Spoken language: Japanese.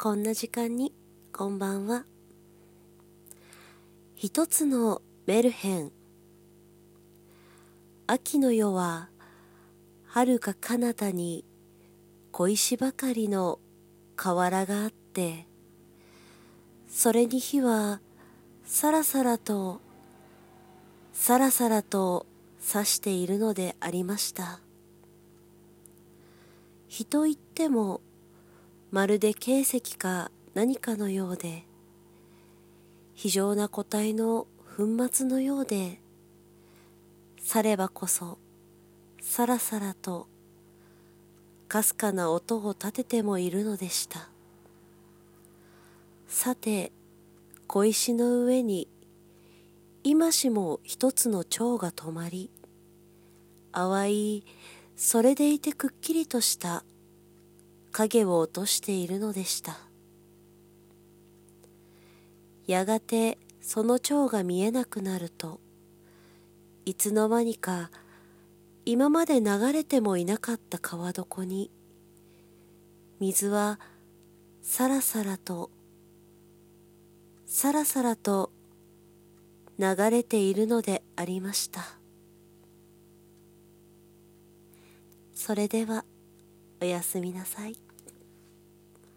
こんな時間に。こんばんは。一つのメルヘン。秋の夜は遥か彼方に小石ばかりの河原があってそれに火はさらさらとさらさらと刺しているのでありました。火といってもまるで形石か何かのようで非常な個体の粉末のようでさればこそさらさらとかすかな音を立ててもいるのでした。さて小石の上に今しも一つの蝶が止まり淡いそれでいてくっきりとした影を落としているのでした。やがてその蝶が見えなくなるといつの間にか今まで流れてもいなかった川床に水はさらさらとさらさらと流れているのでありました。それではおやすみなさい。